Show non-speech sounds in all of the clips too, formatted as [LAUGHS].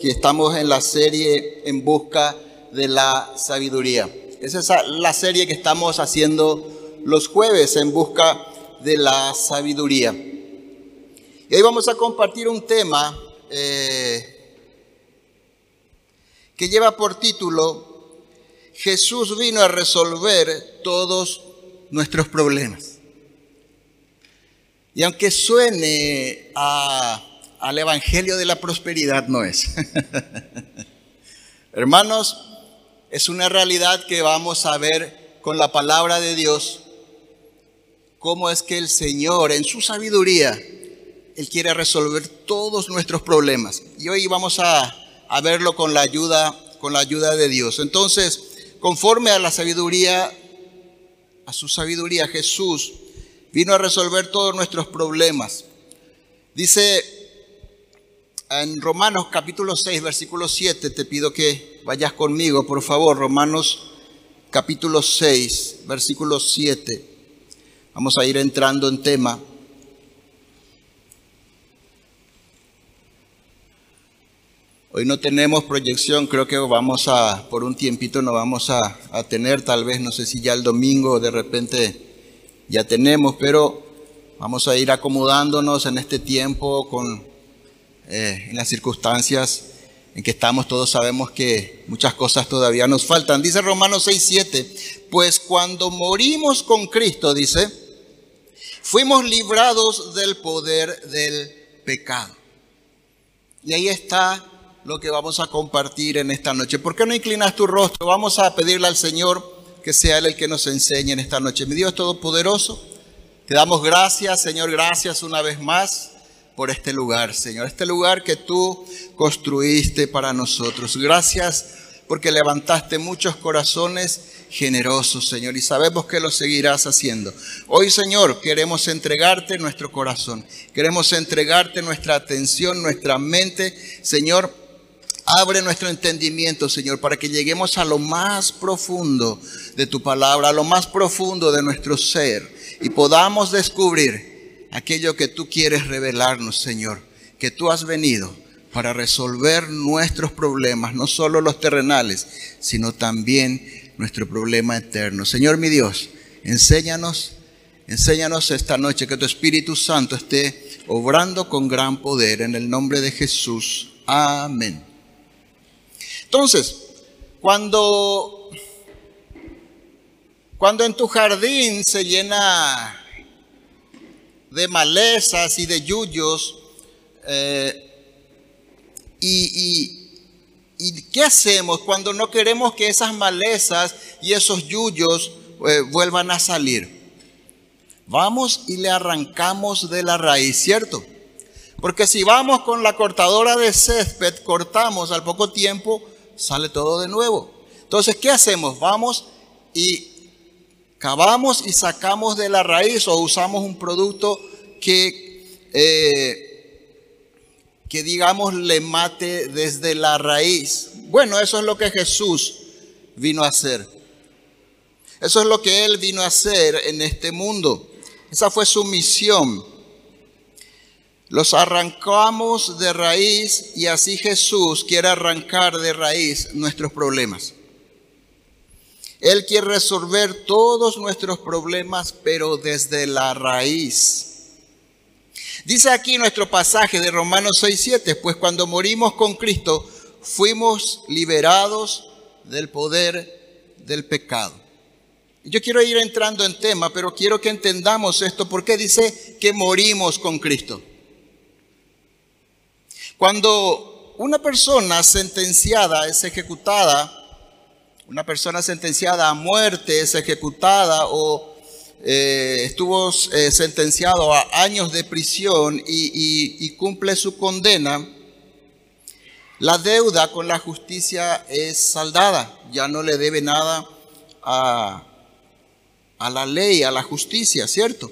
que estamos en la serie En Busca de la Sabiduría. Esa es la serie que estamos haciendo los jueves en busca de la sabiduría. Y hoy vamos a compartir un tema eh, que lleva por título Jesús vino a resolver todos nuestros problemas. Y aunque suene a al Evangelio de la Prosperidad no es. [LAUGHS] Hermanos, es una realidad que vamos a ver con la palabra de Dios, cómo es que el Señor en su sabiduría, Él quiere resolver todos nuestros problemas. Y hoy vamos a, a verlo con la ayuda, con la ayuda de Dios. Entonces, conforme a la sabiduría, a su sabiduría, Jesús vino a resolver todos nuestros problemas. Dice en Romanos capítulo 6, versículo 7, te pido que vayas conmigo, por favor. Romanos capítulo 6, versículo 7. Vamos a ir entrando en tema. Hoy no tenemos proyección, creo que vamos a, por un tiempito no vamos a, a tener, tal vez, no sé si ya el domingo de repente ya tenemos, pero vamos a ir acomodándonos en este tiempo con eh, en las circunstancias en que estamos, todos sabemos que muchas cosas todavía nos faltan. Dice Romanos 6, 7, pues cuando morimos con Cristo, dice, fuimos librados del poder del pecado. Y ahí está lo que vamos a compartir en esta noche. ¿Por qué no inclinas tu rostro? Vamos a pedirle al Señor que sea Él el que nos enseñe en esta noche. Mi Dios Todopoderoso, te damos gracias, Señor, gracias una vez más por este lugar, Señor, este lugar que tú construiste para nosotros. Gracias porque levantaste muchos corazones generosos, Señor, y sabemos que lo seguirás haciendo. Hoy, Señor, queremos entregarte nuestro corazón, queremos entregarte nuestra atención, nuestra mente, Señor. Abre nuestro entendimiento, Señor, para que lleguemos a lo más profundo de tu palabra, a lo más profundo de nuestro ser y podamos descubrir aquello que tú quieres revelarnos, Señor, que tú has venido para resolver nuestros problemas, no solo los terrenales, sino también nuestro problema eterno. Señor mi Dios, enséñanos, enséñanos esta noche que tu Espíritu Santo esté obrando con gran poder en el nombre de Jesús. Amén. Entonces, cuando, cuando en tu jardín se llena de malezas y de yuyos. Eh, y, qué hacemos cuando no queremos que esas malezas y esos yuyos eh, vuelvan a salir? Vamos y le arrancamos de la raíz, ¿cierto? Porque si vamos con la cortadora de césped, cortamos al poco tiempo, sale todo de nuevo. Entonces, ¿qué hacemos? Vamos y cavamos y sacamos de la raíz o usamos un producto que, eh, que digamos le mate desde la raíz. Bueno, eso es lo que Jesús vino a hacer. Eso es lo que Él vino a hacer en este mundo. Esa fue su misión. Los arrancamos de raíz y así Jesús quiere arrancar de raíz nuestros problemas. Él quiere resolver todos nuestros problemas, pero desde la raíz. Dice aquí nuestro pasaje de Romanos 6:7, pues cuando morimos con Cristo fuimos liberados del poder del pecado. Yo quiero ir entrando en tema, pero quiero que entendamos esto. ¿Por qué dice que morimos con Cristo? Cuando una persona sentenciada es ejecutada, una persona sentenciada a muerte es ejecutada o eh, estuvo eh, sentenciado a años de prisión y, cumple su condena, la deuda con la justicia es saldada, ya no le debe nada a, a la ley, a la justicia, ¿cierto?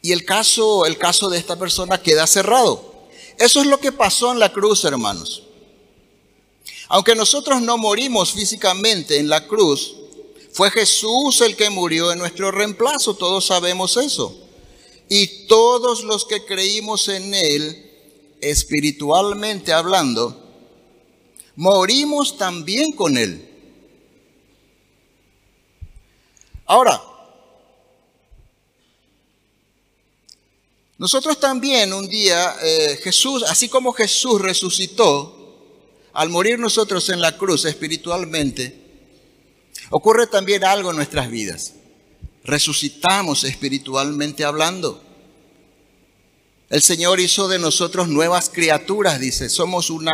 Y el caso, el caso de esta persona queda cerrado. Eso es lo que pasó en la cruz, hermanos. Aunque nosotros no morimos físicamente en la cruz, fue Jesús el que murió en nuestro reemplazo, todos sabemos eso. Y todos los que creímos en Él, espiritualmente hablando, morimos también con Él. Ahora, nosotros también un día, eh, Jesús, así como Jesús resucitó, al morir nosotros en la cruz espiritualmente, ocurre también algo en nuestras vidas. Resucitamos espiritualmente hablando. El Señor hizo de nosotros nuevas criaturas, dice, somos una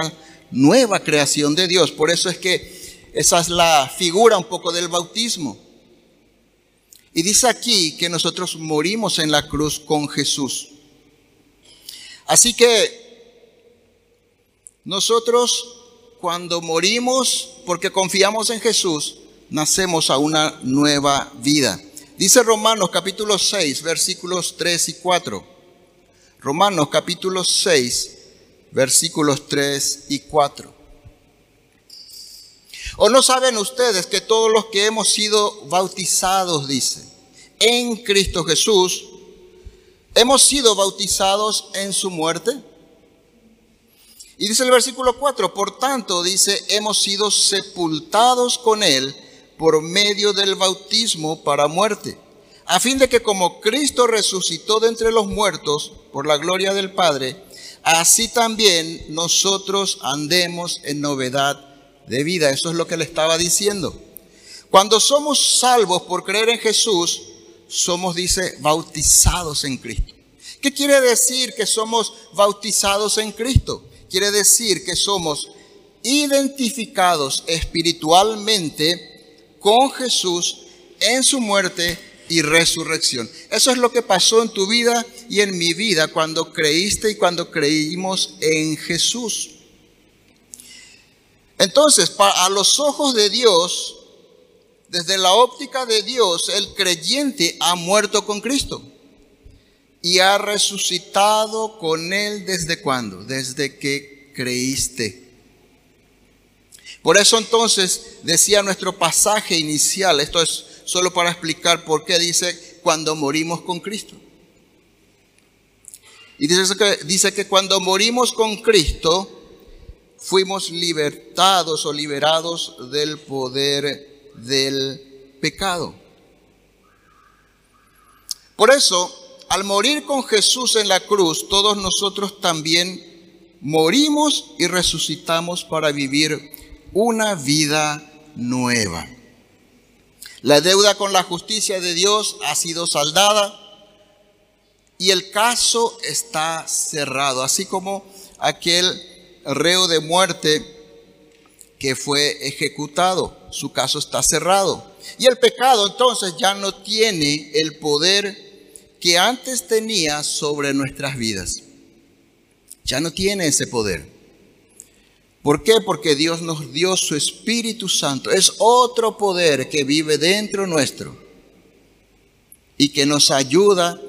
nueva creación de Dios. Por eso es que esa es la figura un poco del bautismo. Y dice aquí que nosotros morimos en la cruz con Jesús. Así que nosotros cuando morimos porque confiamos en Jesús, nacemos a una nueva vida. Dice Romanos capítulo 6, versículos 3 y 4. Romanos capítulo 6, versículos 3 y 4. ¿O no saben ustedes que todos los que hemos sido bautizados, dice, en Cristo Jesús, hemos sido bautizados en su muerte? Y dice el versículo 4, por tanto, dice, hemos sido sepultados con Él por medio del bautismo para muerte, a fin de que como Cristo resucitó de entre los muertos por la gloria del Padre, así también nosotros andemos en novedad de vida. Eso es lo que le estaba diciendo. Cuando somos salvos por creer en Jesús, somos, dice, bautizados en Cristo. ¿Qué quiere decir que somos bautizados en Cristo? Quiere decir que somos identificados espiritualmente con Jesús en su muerte y resurrección. Eso es lo que pasó en tu vida y en mi vida cuando creíste y cuando creímos en Jesús. Entonces, a los ojos de Dios, desde la óptica de Dios, el creyente ha muerto con Cristo y ha resucitado con Él desde cuándo? Desde que creíste. Por eso entonces decía nuestro pasaje inicial, esto es solo para explicar por qué dice cuando morimos con Cristo. Y dice que, dice que cuando morimos con Cristo, fuimos libertados o liberados del poder del pecado. Por eso, al morir con Jesús en la cruz, todos nosotros también morimos y resucitamos para vivir una vida nueva. La deuda con la justicia de Dios ha sido saldada y el caso está cerrado, así como aquel reo de muerte que fue ejecutado, su caso está cerrado. Y el pecado entonces ya no tiene el poder que antes tenía sobre nuestras vidas. Ya no tiene ese poder. ¿Por qué? Porque Dios nos dio su Espíritu Santo. Es otro poder que vive dentro nuestro y que nos ayuda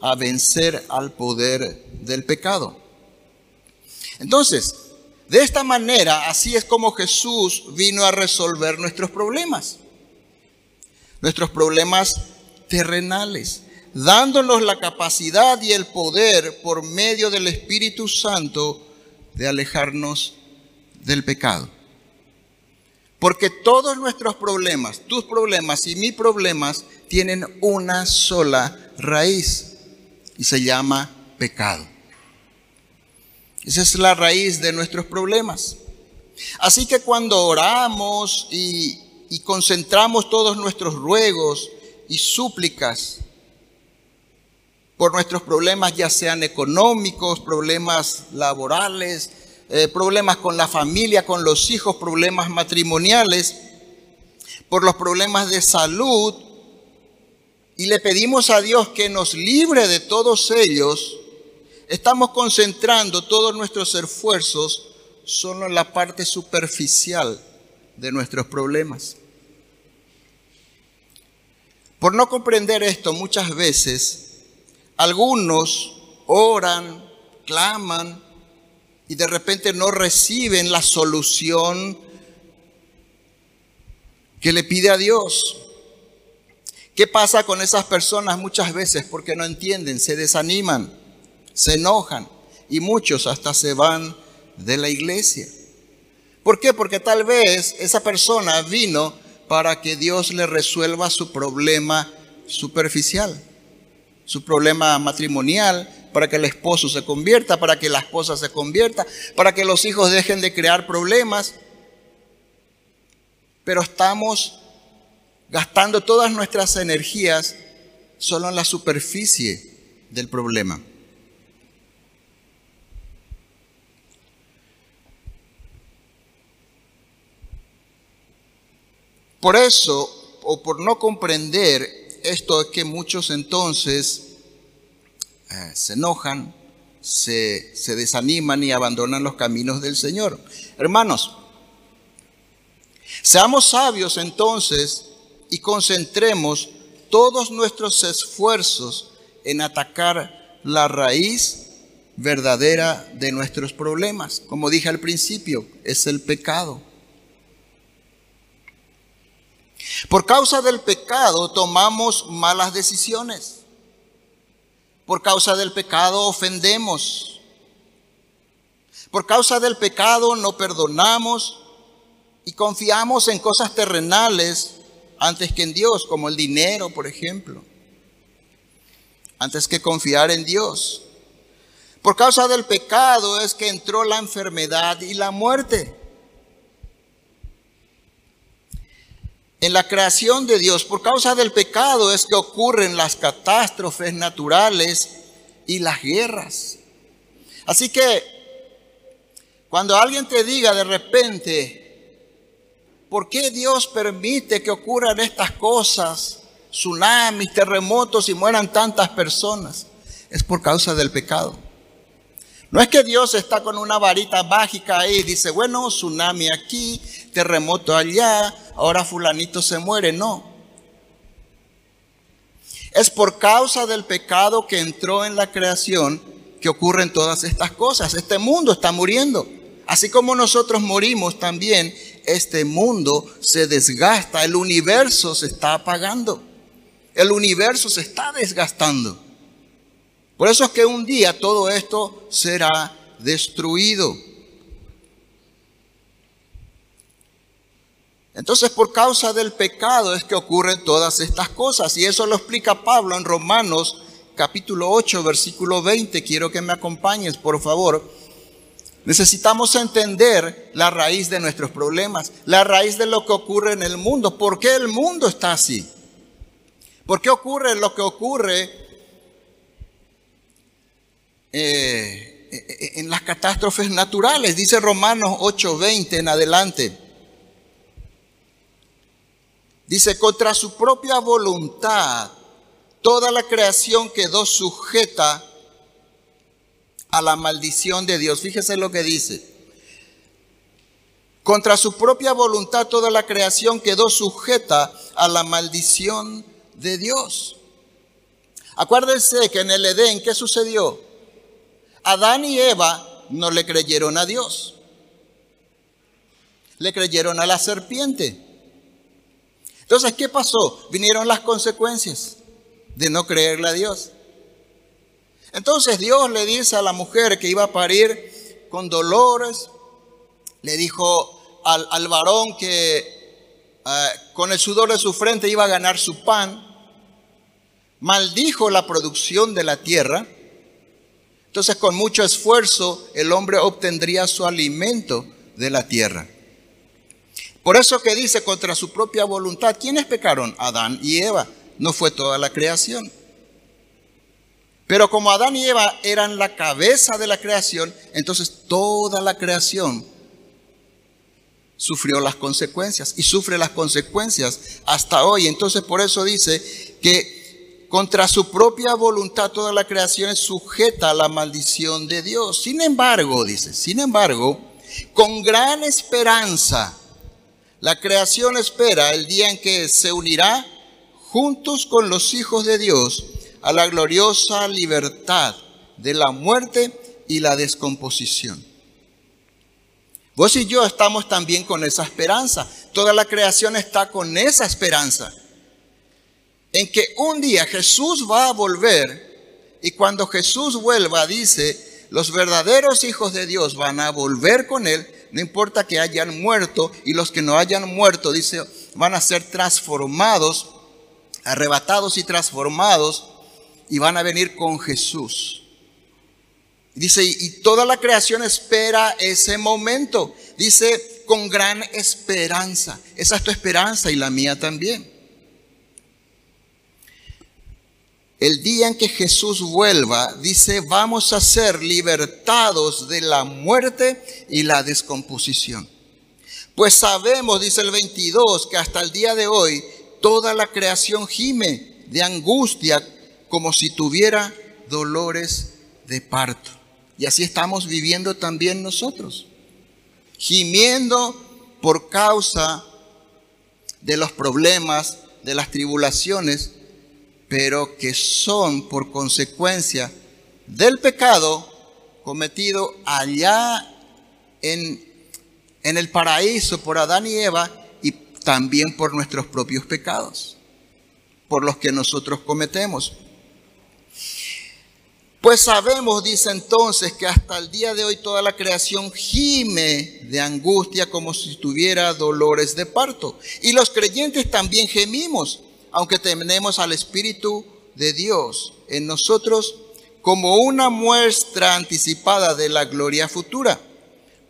a vencer al poder del pecado. Entonces, de esta manera, así es como Jesús vino a resolver nuestros problemas. Nuestros problemas terrenales dándonos la capacidad y el poder por medio del Espíritu Santo de alejarnos del pecado. Porque todos nuestros problemas, tus problemas y mis problemas, tienen una sola raíz y se llama pecado. Esa es la raíz de nuestros problemas. Así que cuando oramos y, y concentramos todos nuestros ruegos y súplicas por nuestros problemas, ya sean económicos, problemas laborales, eh, problemas con la familia, con los hijos, problemas matrimoniales, por los problemas de salud, y le pedimos a Dios que nos libre de todos ellos, estamos concentrando todos nuestros esfuerzos solo en la parte superficial de nuestros problemas. Por no comprender esto, muchas veces algunos oran, claman y de repente no reciben la solución que le pide a Dios. ¿Qué pasa con esas personas muchas veces? Porque no entienden, se desaniman, se enojan, y muchos hasta se van de la iglesia. ¿Por qué? Porque tal vez esa persona vino para que Dios le resuelva su problema superficial, su problema matrimonial, para que el esposo se convierta, para que la esposa se convierta, para que los hijos dejen de crear problemas. Pero estamos gastando todas nuestras energías solo en la superficie del problema. Por eso, o por no comprender esto, es que muchos entonces eh, se enojan, se, se desaniman y abandonan los caminos del Señor. Hermanos, seamos sabios entonces y concentremos todos nuestros esfuerzos en atacar la raíz verdadera de nuestros problemas. Como dije al principio, es el pecado. Por causa del pecado tomamos malas decisiones. Por causa del pecado ofendemos. Por causa del pecado no perdonamos y confiamos en cosas terrenales antes que en Dios, como el dinero, por ejemplo. Antes que confiar en Dios. Por causa del pecado es que entró la enfermedad y la muerte. En la creación de Dios, por causa del pecado, es que ocurren las catástrofes naturales y las guerras. Así que cuando alguien te diga de repente, ¿por qué Dios permite que ocurran estas cosas? Tsunamis, terremotos y mueran tantas personas. Es por causa del pecado. No es que Dios está con una varita mágica ahí y dice, bueno, tsunami aquí, terremoto allá, ahora fulanito se muere. No. Es por causa del pecado que entró en la creación que ocurren todas estas cosas. Este mundo está muriendo. Así como nosotros morimos también, este mundo se desgasta, el universo se está apagando, el universo se está desgastando. Por eso es que un día todo esto será destruido. Entonces por causa del pecado es que ocurren todas estas cosas. Y eso lo explica Pablo en Romanos capítulo 8, versículo 20. Quiero que me acompañes, por favor. Necesitamos entender la raíz de nuestros problemas, la raíz de lo que ocurre en el mundo. ¿Por qué el mundo está así? ¿Por qué ocurre lo que ocurre eh, en las catástrofes naturales? Dice Romanos 8, 20 en adelante. Dice, contra su propia voluntad, toda la creación quedó sujeta a la maldición de Dios. Fíjese lo que dice. Contra su propia voluntad, toda la creación quedó sujeta a la maldición de Dios. Acuérdense que en el Edén, ¿qué sucedió? Adán y Eva no le creyeron a Dios. Le creyeron a la serpiente. Entonces, ¿qué pasó? Vinieron las consecuencias de no creerle a Dios. Entonces Dios le dice a la mujer que iba a parir con dolores, le dijo al, varón que eh, con el sudor de su frente iba a ganar su pan, maldijo la producción de la tierra, entonces con mucho esfuerzo el hombre obtendría su alimento de la tierra. Por eso que dice contra su propia voluntad, ¿quiénes pecaron? Adán y Eva. No fue toda la creación. Pero como Adán y Eva eran la cabeza de la creación, entonces toda la creación sufrió las consecuencias y sufre las consecuencias hasta hoy. Entonces por eso dice que contra su propia voluntad toda la creación es sujeta a la maldición de Dios. Sin embargo, dice, sin embargo, con gran esperanza, la creación espera el día en que se unirá juntos con los hijos de Dios a la gloriosa libertad de la muerte y la descomposición. Vos y yo estamos también con esa esperanza. Toda la creación está con esa esperanza. En que un día Jesús va a volver y cuando Jesús vuelva dice, los verdaderos hijos de Dios van a volver con Él, no importa que hayan muerto, y los que no hayan muerto, dice, van a ser transformados, arrebatados y transformados, y van a venir con Jesús. Dice, y toda la creación espera ese momento. Dice, con gran esperanza. Esa es tu esperanza y la mía también. El día en que Jesús vuelva, dice, vamos a ser libertados de la muerte y la descomposición. Pues sabemos, dice el 22, que hasta el día de hoy toda la creación gime de angustia como si tuviera dolores de parto. Y así estamos viviendo también nosotros, gimiendo por causa de los problemas, de las tribulaciones, pero que son por consecuencia del pecado cometido allá en, en el paraíso por Adán y Eva y también por nuestros propios pecados, por los que nosotros cometemos. Pues sabemos, dice entonces, que hasta el día de hoy toda la creación gime de angustia como si tuviera dolores de parto. Y los creyentes también gemimos, aunque tenemos al Espíritu de Dios en nosotros como una muestra anticipada de la gloria futura.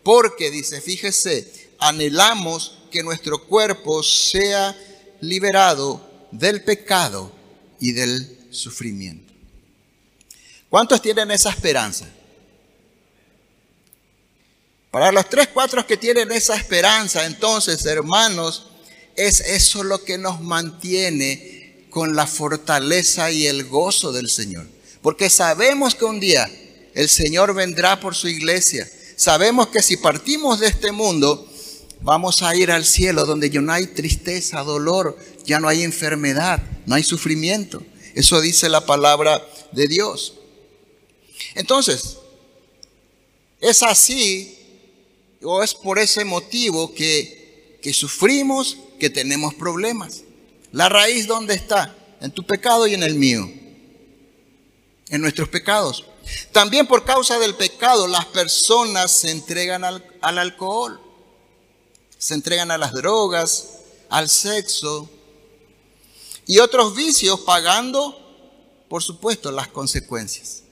Porque, dice, fíjese, anhelamos que nuestro cuerpo sea liberado del pecado y del sufrimiento. ¿Cuántos tienen esa esperanza? Para los tres, cuatro que tienen esa esperanza, entonces, hermanos, es eso lo que nos mantiene con la fortaleza y el gozo del Señor. Porque sabemos que un día el Señor vendrá por su iglesia. Sabemos que si partimos de este mundo, vamos a ir al cielo donde ya no hay tristeza, dolor, ya no hay enfermedad, no hay sufrimiento. Eso dice la palabra de Dios. Entonces, es así o es por ese motivo que, que sufrimos, que tenemos problemas. La raíz dónde está? En tu pecado y en el mío. En nuestros pecados. También por causa del pecado las personas se entregan al, al alcohol, se entregan a las drogas, al sexo y otros vicios pagando, por supuesto, las consecuencias.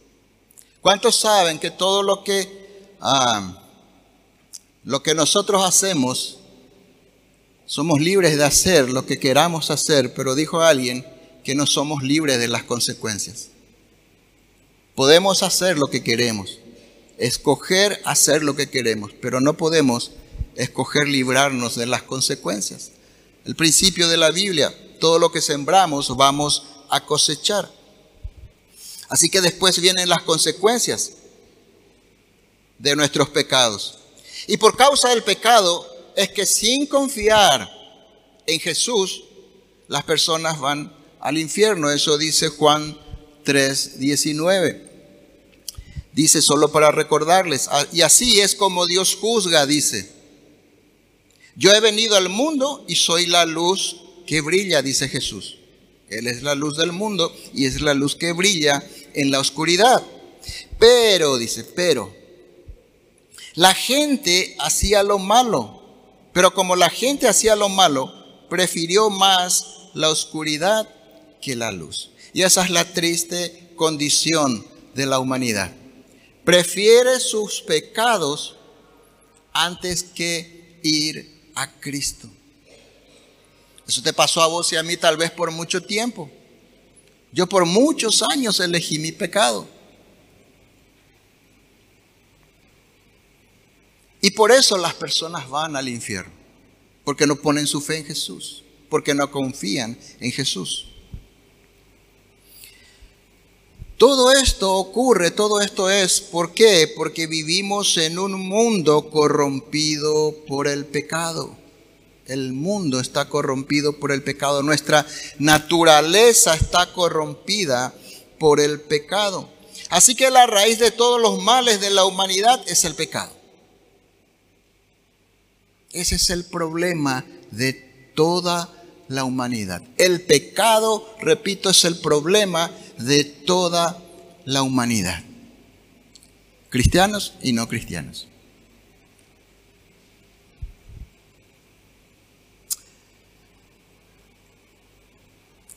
¿Cuántos saben que todo lo que, ah, lo que nosotros hacemos, somos libres de hacer lo que queramos hacer, pero dijo alguien que no somos libres de las consecuencias? Podemos hacer lo que queremos, escoger hacer lo que queremos, pero no podemos escoger librarnos de las consecuencias. El principio de la Biblia, todo lo que sembramos vamos a cosechar. Así que después vienen las consecuencias de nuestros pecados. Y por causa del pecado es que sin confiar en Jesús, las personas van al infierno. Eso dice Juan 3, 19. Dice solo para recordarles. Ah, y así es como Dios juzga, dice. Yo he venido al mundo y soy la luz que brilla, dice Jesús. Él es la luz del mundo y es la luz que brilla en la oscuridad. Pero, dice, pero, la gente hacía lo malo, pero como la gente hacía lo malo, prefirió más la oscuridad que la luz. Y esa es la triste condición de la humanidad. Prefiere sus pecados antes que ir a Cristo. Eso te pasó a vos y a mí tal vez por mucho tiempo. Yo por muchos años elegí mi pecado. Por eso las personas van al infierno, porque no ponen su fe en Jesús, porque no confían en Jesús. Todo esto ocurre, todo esto es, ¿por qué? Porque vivimos en un mundo corrompido por el pecado. El mundo está corrompido por el pecado. Nuestra naturaleza está corrompida por el pecado. Así que la raíz de todos los males de la humanidad es el pecado. Ese es el problema de toda la humanidad. El pecado, repito, es el problema de toda la humanidad. cristianos y no cristianos.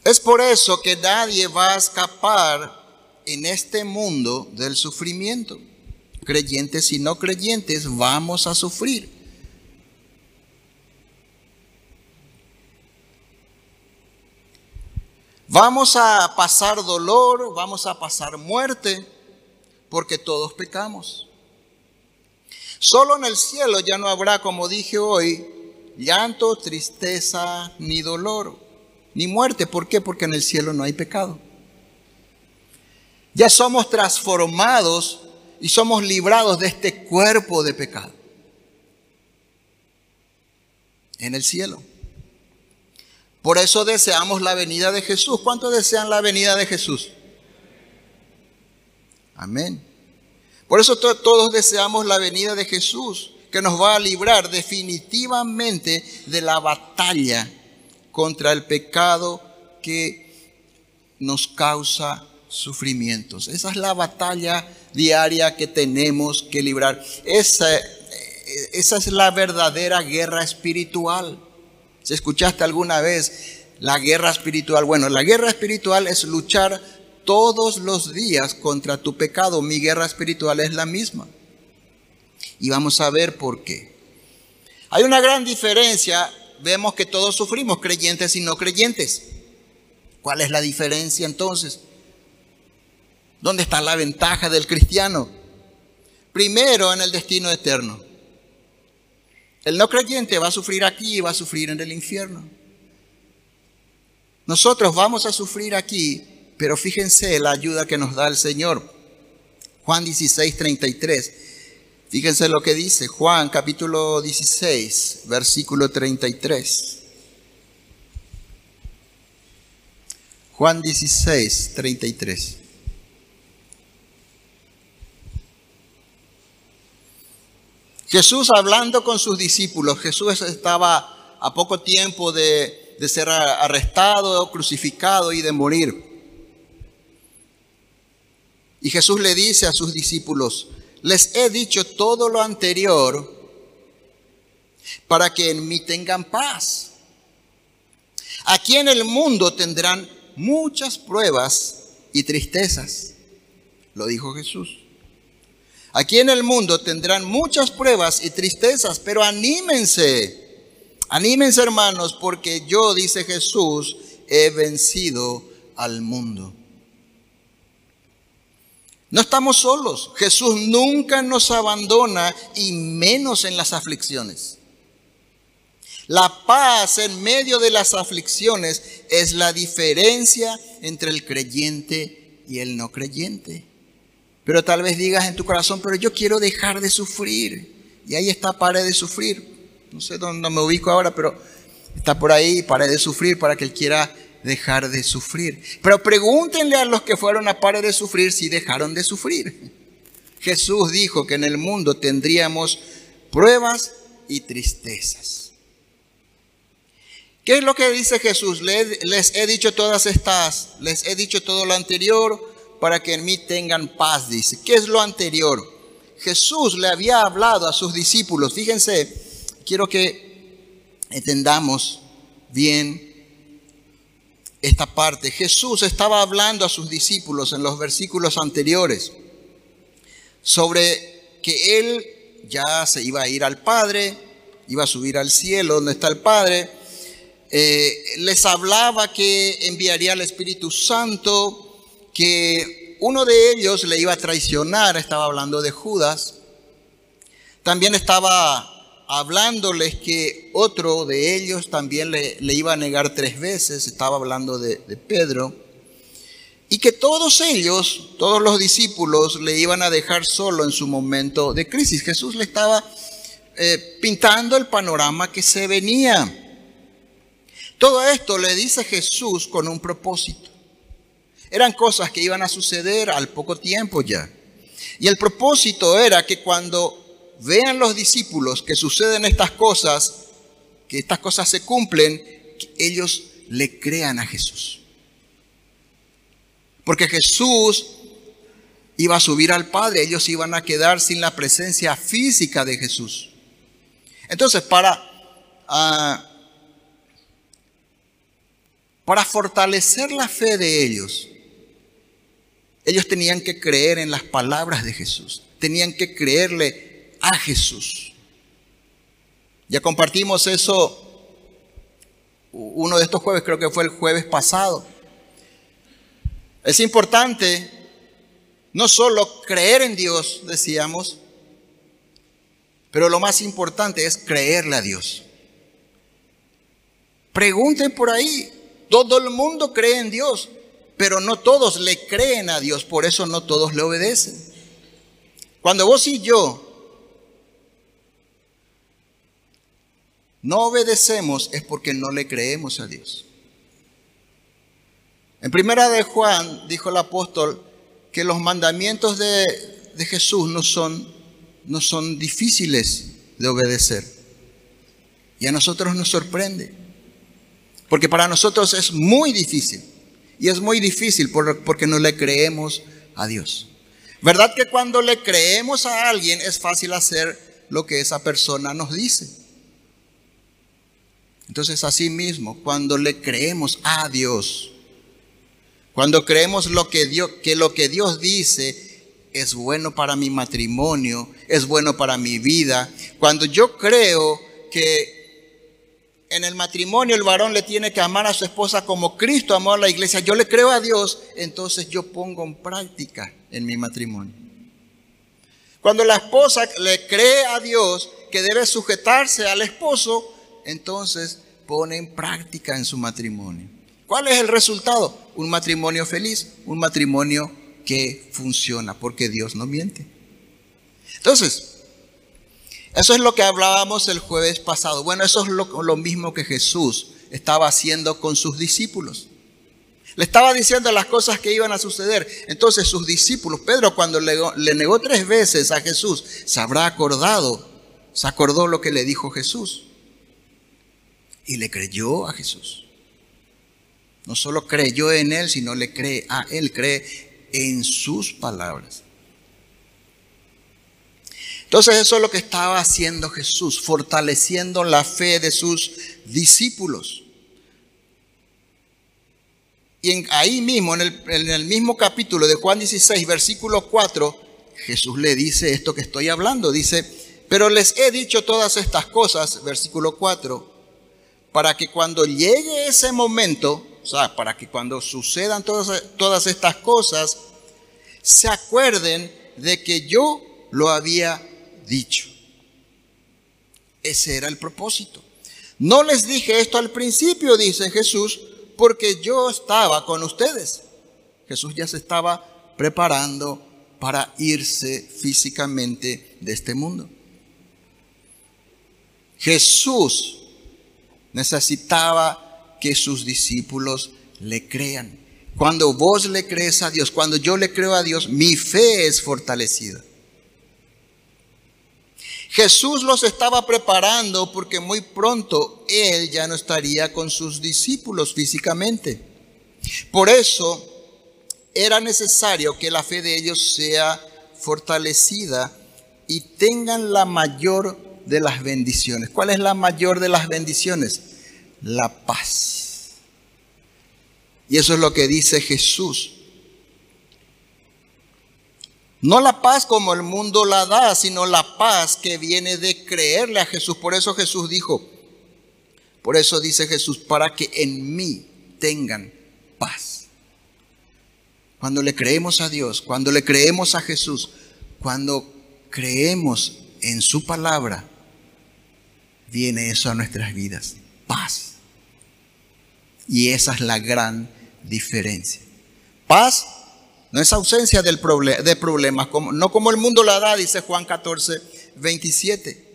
Es por eso que nadie va a escapar en este mundo del sufrimiento. Creyentes y no creyentes vamos a sufrir. Vamos a pasar dolor, vamos a pasar muerte, porque todos pecamos. Solo en el cielo ya no habrá, como dije hoy, llanto, tristeza, ni dolor, ni muerte. ¿Por qué? Porque en el cielo no hay pecado. Ya somos transformados y somos librados de este cuerpo de pecado. En el cielo. Por eso deseamos la venida de Jesús. ¿Cuántos desean la venida de Jesús? Amén. Por eso todos deseamos la venida de Jesús, que nos va a librar definitivamente de la batalla contra el pecado que nos causa sufrimientos. Esa es la batalla diaria que tenemos que librar. Esa, esa es la verdadera guerra espiritual. Si escuchaste alguna vez la guerra espiritual, bueno, la guerra espiritual es luchar todos los días contra tu pecado. Mi guerra espiritual es la misma. Y vamos a ver por qué. Hay una gran diferencia. Vemos que todos sufrimos, creyentes y no creyentes. ¿Cuál es la diferencia entonces? ¿Dónde está la ventaja del cristiano? Primero en el destino eterno. El no creyente va a sufrir aquí y va a sufrir en el infierno. Nosotros vamos a sufrir aquí, pero fíjense la ayuda que nos da el Señor. Juan 16, 33. Fíjense lo que dice Juan capítulo 16, versículo 33. Juan 16, 33. Jesús hablando con sus discípulos, Jesús estaba a poco tiempo de, ser arrestado, crucificado y de morir. Y Jesús le dice a sus discípulos, les he dicho todo lo anterior para que en mí tengan paz. Aquí en el mundo tendrán muchas pruebas y tristezas, lo dijo Jesús. Aquí en el mundo tendrán muchas pruebas y tristezas, pero anímense, anímense hermanos, porque yo, dice Jesús, he vencido al mundo. No estamos solos. Jesús nunca nos abandona y menos en las aflicciones. La paz en medio de las aflicciones es la diferencia entre el creyente y el no creyente. Pero tal vez digas en tu corazón, pero yo quiero dejar de sufrir. Y ahí está, pare de sufrir. No sé dónde me ubico ahora, pero está por ahí, pare de sufrir para que él quiera dejar de sufrir. Pero pregúntenle a los que fueron a pare de sufrir si dejaron de sufrir. Jesús dijo que en el mundo tendríamos pruebas y tristezas. ¿Qué es lo que dice Jesús? Les he dicho todas estas, les he dicho todo lo anterior para que en mí tengan paz, dice. ¿Qué es lo anterior? Jesús le había hablado a sus discípulos. Fíjense, quiero que entendamos bien esta parte. Jesús estaba hablando a sus discípulos en los versículos anteriores sobre que Él ya se iba a ir al Padre, iba a subir al cielo donde está el Padre. Eh, les hablaba que enviaría al Espíritu Santo, que uno de ellos le iba a traicionar, estaba hablando de Judas. También estaba hablándoles que otro de ellos también le, iba a negar tres veces, estaba hablando de, Pedro. Y que todos ellos, todos los discípulos, le iban a dejar solo en su momento de crisis. Jesús le estaba eh, pintando el panorama que se venía. Todo esto le dice Jesús con un propósito. Eran cosas que iban a suceder al poco tiempo ya. Y el propósito era que cuando vean los discípulos que suceden estas cosas, que estas cosas se cumplen, ellos le crean a Jesús. Porque Jesús iba a subir al Padre, ellos iban a quedar sin la presencia física de Jesús. Entonces, para, ah, para fortalecer la fe de ellos, ellos tenían que creer en las palabras de Jesús, tenían que creerle a Jesús. Ya compartimos eso uno de estos jueves, creo que fue el jueves pasado. Es importante no solo creer en Dios, decíamos, pero lo más importante es creerle a Dios. Pregunten por ahí, todo el mundo cree en Dios, pero no todos le creen a Dios, por eso no todos le obedecen. Cuando vos y yo no obedecemos es porque no le creemos a Dios. En primera de Juan dijo el apóstol que los mandamientos de, de Jesús no son, no son difíciles de obedecer. Y a nosotros nos sorprende. Porque para nosotros es muy difícil. Y es muy difícil porque no le creemos a Dios. ¿Verdad que cuando le creemos a alguien es fácil hacer lo que esa persona nos dice? Entonces, así mismo, cuando le creemos a Dios, cuando creemos lo que, Dios, que lo que Dios dice es bueno para mi matrimonio, es bueno para mi vida, cuando yo creo que en el matrimonio el varón le tiene que amar a su esposa como Cristo amó a la iglesia, yo le creo a Dios, entonces yo pongo en práctica en mi matrimonio. Cuando la esposa le cree a Dios que debe sujetarse al esposo, entonces pone en práctica en su matrimonio. ¿Cuál es el resultado? Un matrimonio feliz, un matrimonio que funciona, porque Dios no miente. Entonces, eso es lo que hablábamos el jueves pasado. Bueno, eso es lo, mismo que Jesús estaba haciendo con sus discípulos. Le estaba diciendo las cosas que iban a suceder. Entonces sus discípulos, Pedro cuando le, le negó tres veces a Jesús, se habrá acordado, se acordó lo que le dijo Jesús y le creyó a Jesús. No solo creyó en Él, sino le cree a Él, cree en sus palabras. Entonces eso es lo que estaba haciendo Jesús, fortaleciendo la fe de sus discípulos. Y ahí mismo, en el, mismo capítulo de Juan 16, versículo 4, Jesús le dice esto que estoy hablando. Dice, pero les he dicho todas estas cosas, versículo 4, para que cuando llegue ese momento, o sea, para que cuando sucedan todas, todas estas cosas, se acuerden de que yo lo había dicho. Ese era el propósito. No les dije esto al principio, dice Jesús, porque yo estaba con ustedes. Jesús ya se estaba preparando para irse físicamente de este mundo. Jesús necesitaba que sus discípulos le crean. Cuando vos le crees a Dios, cuando yo le creo a Dios, mi fe es fortalecida. Jesús los estaba preparando porque muy pronto Él ya no estaría con sus discípulos físicamente. Por eso era necesario que la fe de ellos sea fortalecida y tengan la mayor de las bendiciones. ¿Cuál es la mayor de las bendiciones? La paz. Y eso es lo que dice Jesús. No la paz como el mundo la da, sino la paz que viene de creerle a Jesús. Por eso Jesús dijo, por eso dice Jesús, para que en mí tengan paz. Cuando le creemos a Dios, cuando le creemos a Jesús, cuando creemos en su palabra, viene eso a nuestras vidas, paz. Y esa es la gran diferencia. Paz no es ausencia del de problemas, como, no como el mundo la da, dice Juan 14, 27.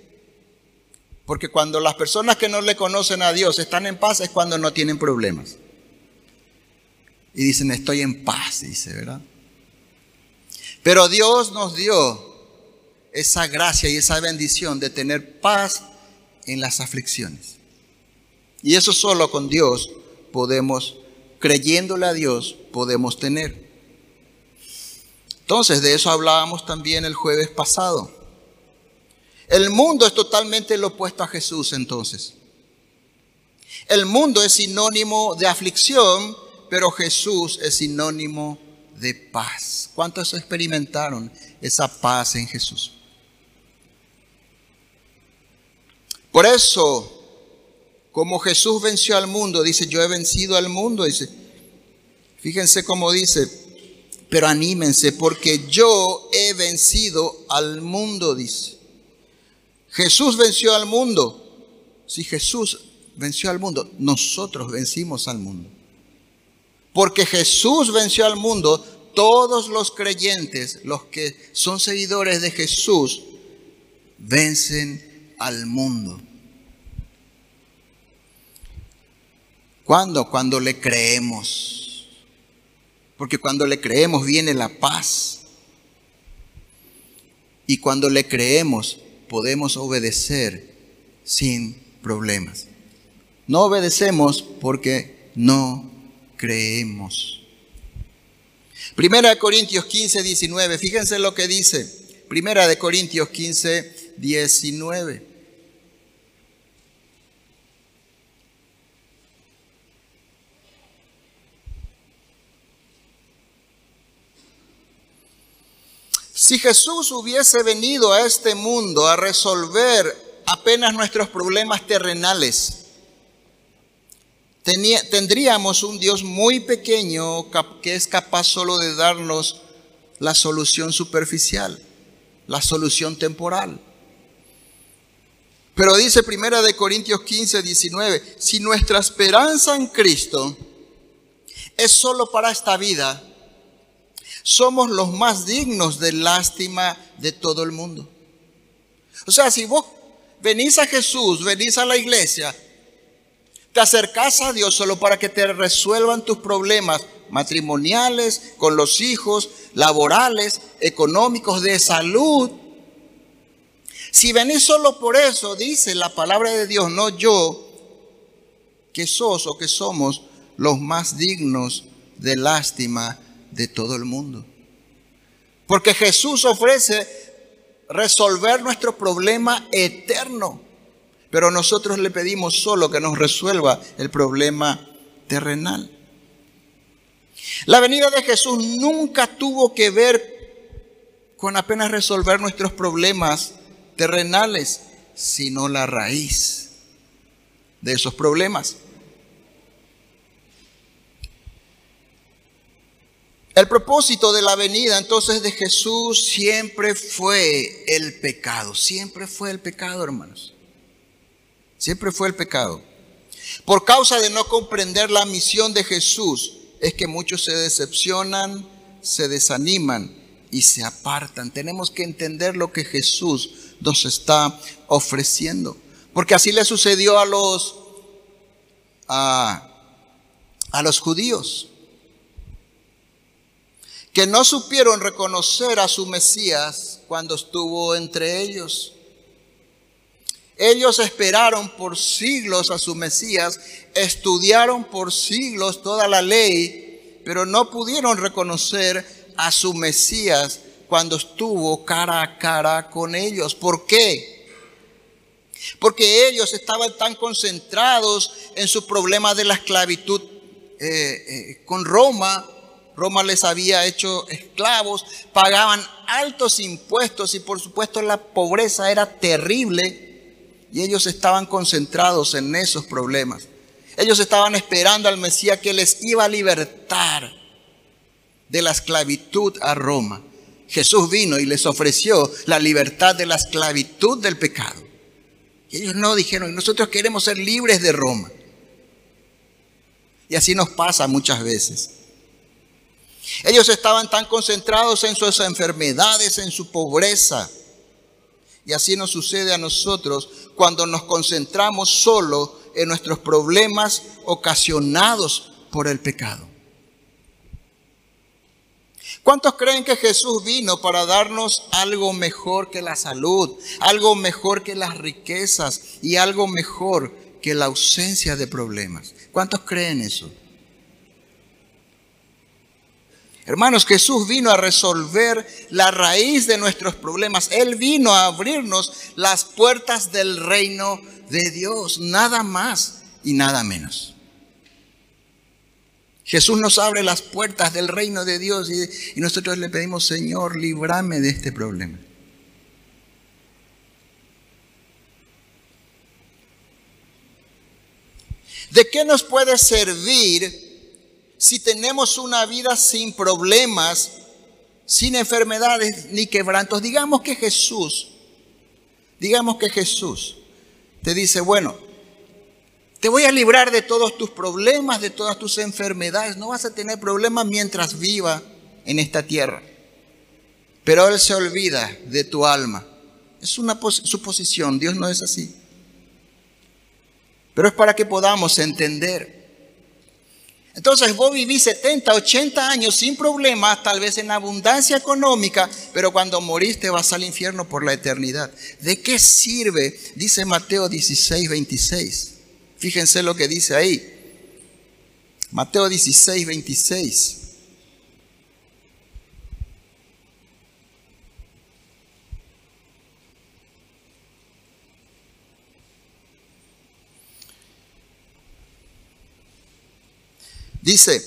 Porque cuando las personas que no le conocen a Dios están en paz es cuando no tienen problemas. Y dicen, estoy en paz, dice, ¿verdad? Pero Dios nos dio esa gracia y esa bendición de tener paz en las aflicciones. Y eso solo con Dios podemos, creyéndole a Dios, podemos tener. Entonces, de eso hablábamos también el jueves pasado. El mundo es totalmente lo opuesto a Jesús entonces. El mundo es sinónimo de aflicción, pero Jesús es sinónimo de paz. ¿Cuántos experimentaron esa paz en Jesús? Por eso, como Jesús venció al mundo, dice, yo he vencido al mundo, dice, fíjense cómo dice, pero anímense porque yo he vencido al mundo, dice. Jesús venció al mundo. Si Jesús venció al mundo, nosotros vencimos al mundo. Porque Jesús venció al mundo, todos los creyentes, los que son seguidores de Jesús, vencen al mundo. ¿Cuándo? Cuando le creemos. Porque cuando le creemos viene la paz. Y cuando le creemos podemos obedecer sin problemas. No obedecemos porque no creemos. Primera de Corintios 15, 19. Fíjense lo que dice. Primera de Corintios 15, 19. Si Jesús hubiese venido a este mundo a resolver apenas nuestros problemas terrenales, tendríamos un Dios muy pequeño que es capaz solo de darnos la solución superficial, la solución temporal. Pero dice Primera de Corintios 15, 19, si nuestra esperanza en Cristo es solo para esta vida, somos los más dignos de lástima de todo el mundo. O sea, si vos venís a Jesús, venís a la iglesia, te acercás a Dios solo para que te resuelvan tus problemas matrimoniales, con los hijos, laborales, económicos, de salud. Si venís solo por eso, dice la palabra de Dios, no yo, que sos o que somos los más dignos de lástima de todo el mundo. Porque Jesús ofrece resolver nuestro problema eterno. Pero nosotros le pedimos solo que nos resuelva el problema terrenal. La venida de Jesús nunca tuvo que ver con apenas resolver nuestros problemas terrenales, sino la raíz de esos problemas. El propósito de la venida entonces de Jesús siempre fue el pecado, siempre fue el pecado, hermanos. Siempre fue el pecado. Por causa de no comprender la misión de Jesús, es que muchos se decepcionan, se desaniman y se apartan. Tenemos que entender lo que Jesús nos está ofreciendo. Porque así le sucedió a los, a, a los judíos que no supieron reconocer a su Mesías cuando estuvo entre ellos. Ellos esperaron por siglos a su Mesías, estudiaron por siglos toda la ley, pero no pudieron reconocer a su Mesías cuando estuvo cara a cara con ellos. ¿Por qué? Porque ellos estaban tan concentrados en su problema de la esclavitud eh, eh, con Roma, Roma les había hecho esclavos, pagaban altos impuestos y por supuesto la pobreza era terrible y ellos estaban concentrados en esos problemas. Ellos estaban esperando al Mesías que les iba a libertar de la esclavitud a Roma. Jesús vino y les ofreció la libertad de la esclavitud del pecado. Y ellos no dijeron, nosotros queremos ser libres de Roma. Y así nos pasa muchas veces. Ellos estaban tan concentrados en sus enfermedades, en su pobreza. Y así nos sucede a nosotros cuando nos concentramos solo en nuestros problemas ocasionados por el pecado. ¿Cuántos creen que Jesús vino para darnos algo mejor que la salud, algo mejor que las riquezas y algo mejor que la ausencia de problemas? ¿Cuántos creen eso? Hermanos, Jesús vino a resolver la raíz de nuestros problemas. Él vino a abrirnos las puertas del reino de Dios, nada más y nada menos. Jesús nos abre las puertas del reino de Dios y, nosotros le pedimos, Señor, líbrame de este problema. ¿De qué nos puede servir si tenemos una vida sin problemas, sin enfermedades ni quebrantos? Digamos que Jesús, digamos que Jesús te dice, bueno, te voy a librar de todos tus problemas, de todas tus enfermedades. No vas a tener problemas mientras viva en esta tierra. Pero Él se olvida de tu alma. Es una suposición, Dios no es así. Pero es para que podamos entender. Entonces vos vivís 70, 80 años sin problemas, tal vez en abundancia económica, pero cuando moriste vas al infierno por la eternidad. ¿De qué sirve? Dice Mateo 16, 26. Fíjense lo que dice ahí. Mateo 16, 26. Dice,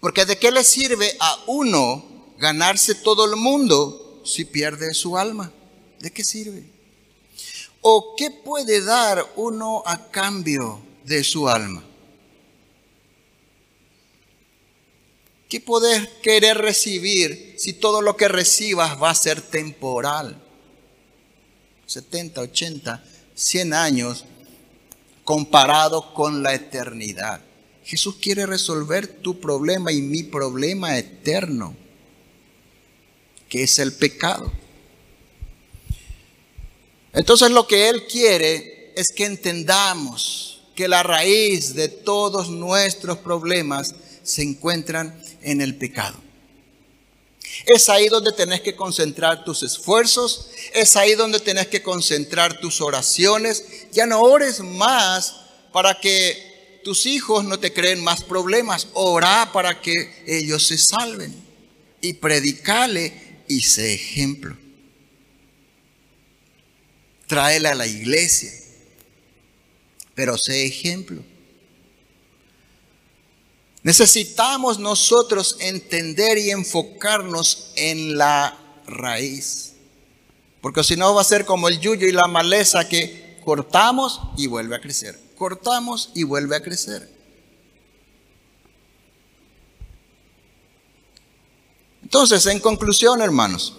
porque de qué le sirve a uno ganarse todo el mundo si pierde su alma? ¿De qué sirve? ¿O qué puede dar uno a cambio de su alma? ¿Qué podés querer recibir si todo lo que recibas va a ser temporal? 70, 80, 100 años comparado con la eternidad. Jesús quiere resolver tu problema y mi problema eterno, que es el pecado. Entonces lo que Él quiere es que entendamos que la raíz de todos nuestros problemas se encuentran en el pecado. Es ahí donde tenés que concentrar tus esfuerzos, es ahí donde tenés que concentrar tus oraciones. Ya no ores más para que tus hijos no te creen más problemas, ora para que ellos se salven y predicale y sé ejemplo. Tráela a la iglesia, pero sé ejemplo. Necesitamos nosotros entender y enfocarnos en la raíz, porque si no va a ser como el yuyo y la maleza que cortamos y vuelve a crecer, cortamos y vuelve a crecer. Entonces, en conclusión, hermanos,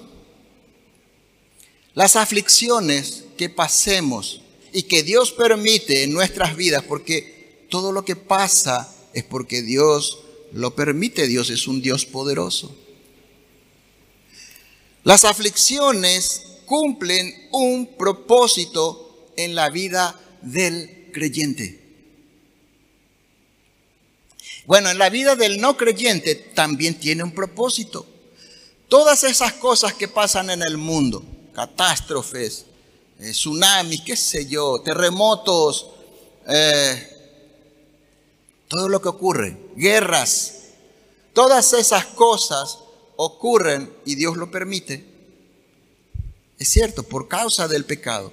las aflicciones que pasemos y que Dios permite en nuestras vidas, porque todo lo que pasa es porque Dios lo permite, Dios es un Dios poderoso. Las aflicciones cumplen un propósito en la vida del creyente. Bueno, en la vida del no creyente también tiene un propósito. Todas esas cosas que pasan en el mundo, catástrofes, eh, tsunamis, qué sé yo, terremotos, eh, todo lo que ocurre, guerras, todas esas cosas ocurren y Dios lo permite. Es cierto, por causa del pecado,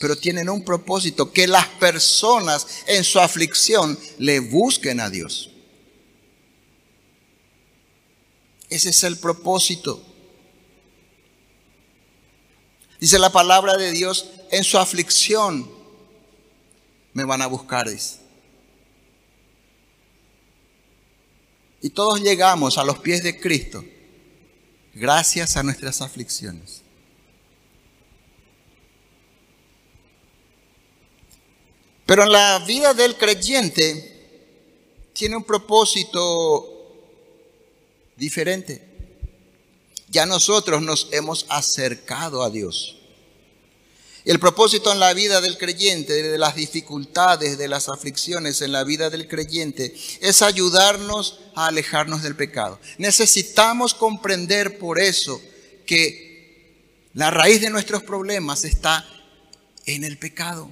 pero tienen un propósito, que las personas en su aflicción le busquen a Dios. Ese es el propósito. Dice la palabra de Dios, en su aflicción me van a buscar, Y todos llegamos a los pies de Cristo gracias a nuestras aflicciones. Pero en la vida del creyente tiene un propósito diferente ya nosotros nos hemos acercado a Dios. El propósito en la vida del creyente, de las dificultades, de las aflicciones en la vida del creyente, es ayudarnos a alejarnos del pecado. Necesitamos comprender por eso que la raíz de nuestros problemas está en el pecado.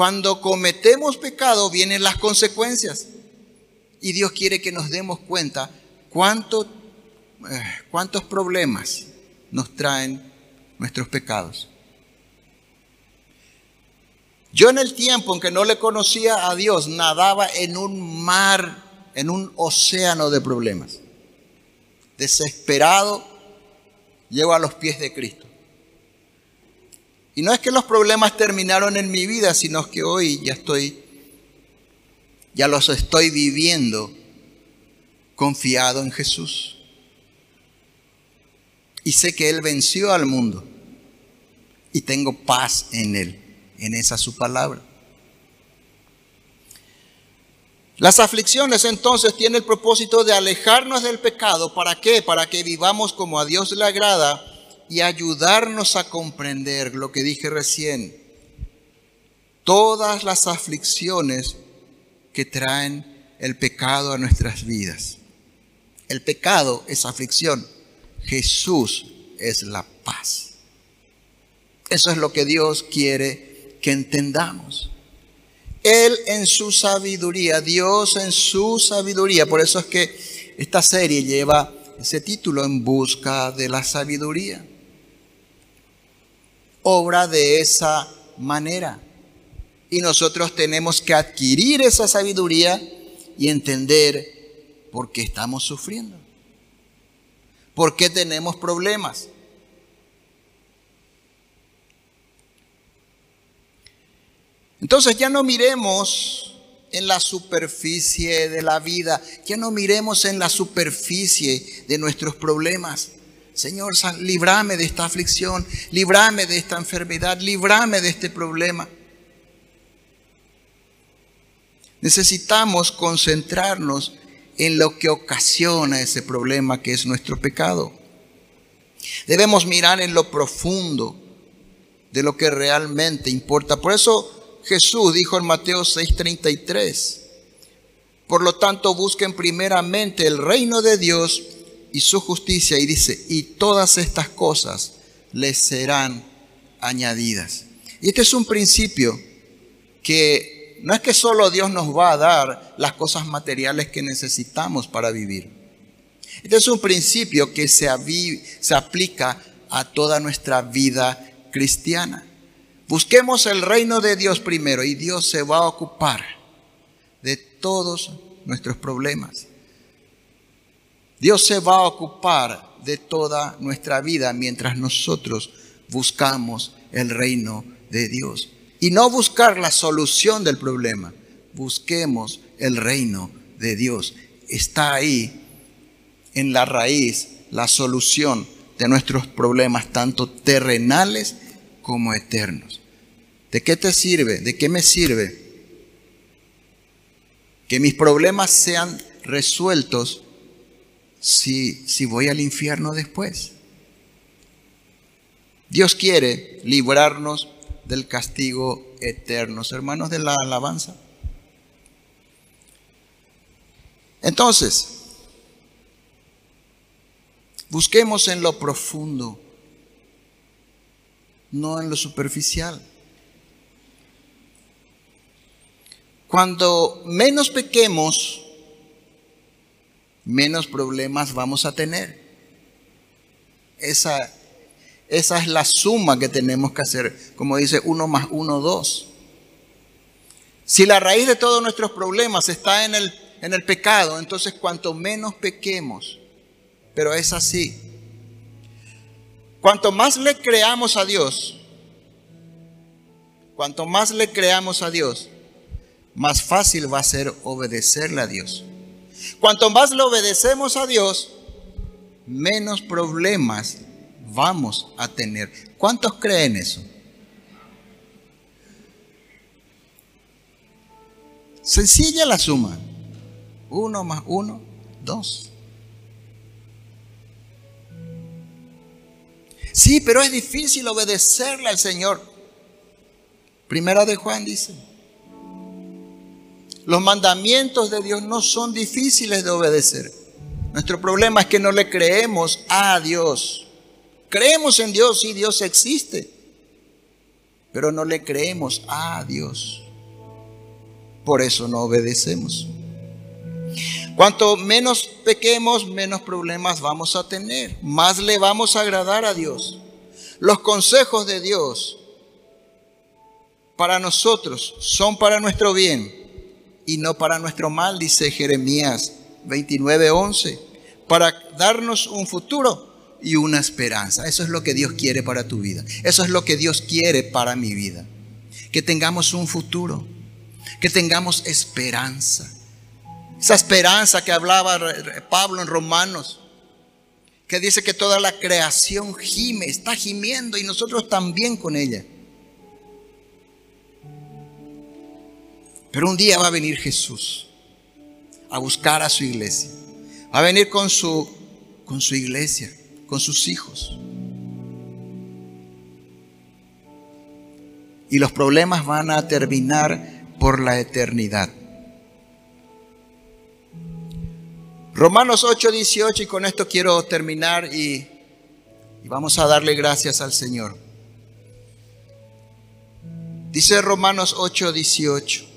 Cuando cometemos pecado vienen las consecuencias y Dios quiere que nos demos cuenta ¿cuánto, eh, ¿cuántos problemas nos traen nuestros pecados? Yo en el tiempo en que no le conocía a Dios nadaba en un mar, en un océano de problemas. Desesperado, llego a los pies de Cristo. Y no es que los problemas terminaron en mi vida, sino que hoy ya estoy, ya los estoy viviendo confiado en Jesús. Y sé que Él venció al mundo y tengo paz en Él en esa su palabra. Las aflicciones entonces tienen el propósito de alejarnos del pecado. ¿Para qué? Para que vivamos como a Dios le agrada y ayudarnos a comprender lo que dije recién. Todas las aflicciones que traen el pecado a nuestras vidas. El pecado es aflicción. Jesús es la paz. Eso es lo que Dios quiere que entendamos. Él en su sabiduría, Dios en su sabiduría, por eso es que esta serie lleva ese título, En busca de la sabiduría. Obra de esa manera. Y nosotros tenemos que adquirir esa sabiduría y entender por qué estamos sufriendo. ¿Por qué tenemos problemas? Entonces ya no miremos en la superficie de la vida, ya no miremos en la superficie de nuestros problemas. Señor, librame de esta aflicción, librame de esta enfermedad, librame de este problema. Necesitamos concentrarnos en lo que ocasiona ese problema que es nuestro pecado. Debemos mirar en lo profundo de lo que realmente importa. Por eso Jesús dijo en Mateo 6:33, por lo tanto busquen primeramente el reino de Dios y su justicia y dice, y todas estas cosas les serán añadidas. Y este es un principio que no es que solo Dios nos va a dar las cosas materiales que necesitamos para vivir. Este es un principio que se, se aplica a toda nuestra vida cristiana. Busquemos el reino de Dios primero y Dios se va a ocupar de todos nuestros problemas. Dios se va a ocupar de toda nuestra vida mientras nosotros buscamos el reino de Dios. Y no buscar la solución del problema, busquemos el reino de Dios. Está ahí en la raíz la solución de nuestros problemas, tanto terrenales como eternos. ¿De qué te sirve? ¿De qué me sirve? Que mis problemas sean resueltos si, si voy al infierno después. Dios quiere librarnos del castigo eterno. Hermanos de la alabanza. Entonces, busquemos en lo profundo, no en lo superficial. Cuando menos pequemos, menos problemas vamos a tener. Esa, esa es la suma que tenemos que hacer, como dice uno más uno, dos. Si la raíz de todos nuestros problemas está en el, en el pecado, entonces cuanto menos pequemos, pero es así. Cuanto más le creamos a Dios, cuanto más le creamos a Dios, más fácil va a ser obedecerle a Dios. Cuanto más le obedecemos a Dios, menos problemas vamos a tener. ¿Cuántos creen eso? Sencilla la suma. Uno más uno, dos. Sí, pero es difícil obedecerle al Señor. Primera de Juan dice. Los mandamientos de Dios no son difíciles de obedecer. Nuestro problema es que no le creemos a Dios. Creemos en Dios y Dios existe, pero no le creemos a Dios. Por eso no obedecemos. Cuanto menos pequemos, menos problemas vamos a tener, más le vamos a agradar a Dios. Los consejos de Dios para nosotros son para nuestro bien y no para nuestro mal, dice Jeremías 29:11, para darnos un futuro y una esperanza. Eso es lo que Dios quiere para tu vida. Eso es lo que Dios quiere para mi vida. Que tengamos un futuro, que tengamos esperanza. Esa esperanza que hablaba Pablo en Romanos, que dice que toda la creación gime, está gimiendo y nosotros también con ella. Pero un día va a venir Jesús a buscar a su iglesia. Va a venir con su, con su iglesia, con sus hijos. Y los problemas van a terminar por la eternidad. Romanos 8, 18, y con esto quiero terminar y, y vamos a darle gracias al Señor. Dice Romanos 8, 18.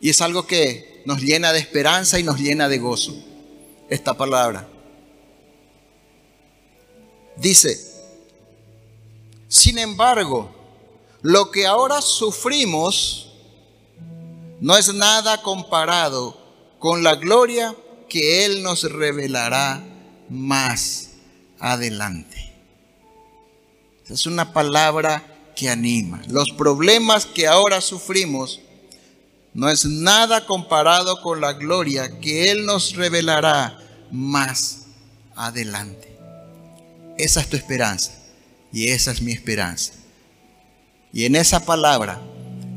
Y es algo que nos llena de esperanza y nos llena de gozo, esta palabra. Dice, sin embargo, lo que ahora sufrimos no es nada comparado con la gloria que Él nos revelará más adelante. Es una palabra que anima. Los problemas que ahora sufrimos no es nada comparado con la gloria que Él nos revelará más adelante. Esa es tu esperanza y esa es mi esperanza. Y en esa palabra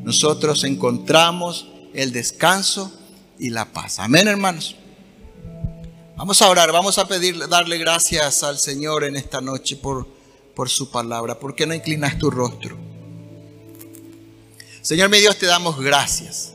nosotros encontramos el descanso y la paz. Amén, hermanos. Vamos a orar, vamos a pedir, darle gracias al Señor en esta noche por, por su palabra. ¿Por qué no inclinas tu rostro? Señor mi Dios, te damos gracias.